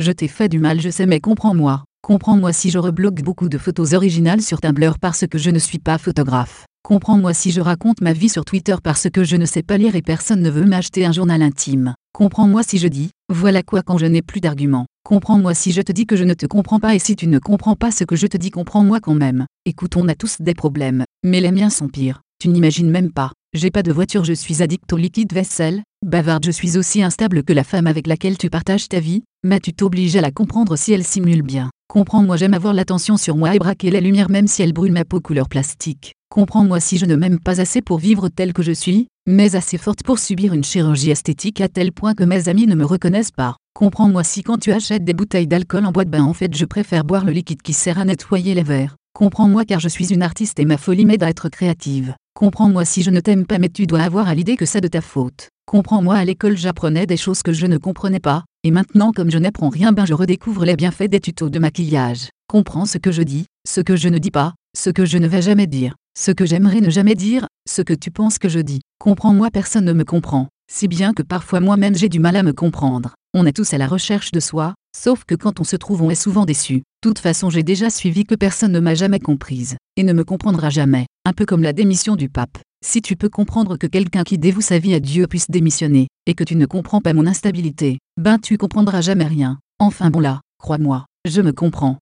Je t'ai fait du mal, je sais, mais comprends-moi. Comprends-moi si je rebloque beaucoup de photos originales sur Tumblr parce que je ne suis pas photographe. Comprends-moi si je raconte ma vie sur Twitter parce que je ne sais pas lire et personne ne veut m'acheter un journal intime. Comprends-moi si je dis, voilà quoi quand je n'ai plus d'arguments. Comprends-moi si je te dis que je ne te comprends pas et si tu ne comprends pas ce que je te dis, comprends-moi quand même. Écoute, on a tous des problèmes, mais les miens sont pires. Tu n'imagines même pas. J'ai pas de voiture, je suis addict au liquide vaisselle, bavarde, je suis aussi instable que la femme avec laquelle tu partages ta vie, mais tu t'obliges à la comprendre si elle simule bien. Comprends-moi, j'aime avoir l'attention sur moi et braquer la lumière même si elle brûle ma peau couleur plastique. Comprends-moi si je ne m'aime pas assez pour vivre telle que je suis, mais assez forte pour subir une chirurgie esthétique à tel point que mes amis ne me reconnaissent pas. Comprends-moi si quand tu achètes des bouteilles d'alcool en boîte ben en fait je préfère boire le liquide qui sert à nettoyer les verres. Comprends-moi car je suis une artiste et ma folie m'aide à être créative. Comprends-moi si je ne t'aime pas mais tu dois avoir à l'idée que c'est de ta faute. Comprends-moi à l'école j'apprenais des choses que je ne comprenais pas, et maintenant comme je n'apprends rien ben je redécouvre les bienfaits des tutos de maquillage. Comprends ce que je dis, ce que je ne dis pas, ce que je ne vais jamais dire, ce que j'aimerais ne jamais dire, ce que tu penses que je dis. Comprends-moi personne ne me comprend, si bien que parfois moi-même j'ai du mal à me comprendre. On est tous à la recherche de soi, sauf que quand on se trouve on est souvent déçu. Toute façon j'ai déjà suivi que personne ne m'a jamais comprise, et ne me comprendra jamais, un peu comme la démission du pape. Si tu peux comprendre que quelqu'un qui dévoue sa vie à Dieu puisse démissionner, et que tu ne comprends pas mon instabilité, ben tu comprendras jamais rien. Enfin bon là, crois-moi, je me comprends.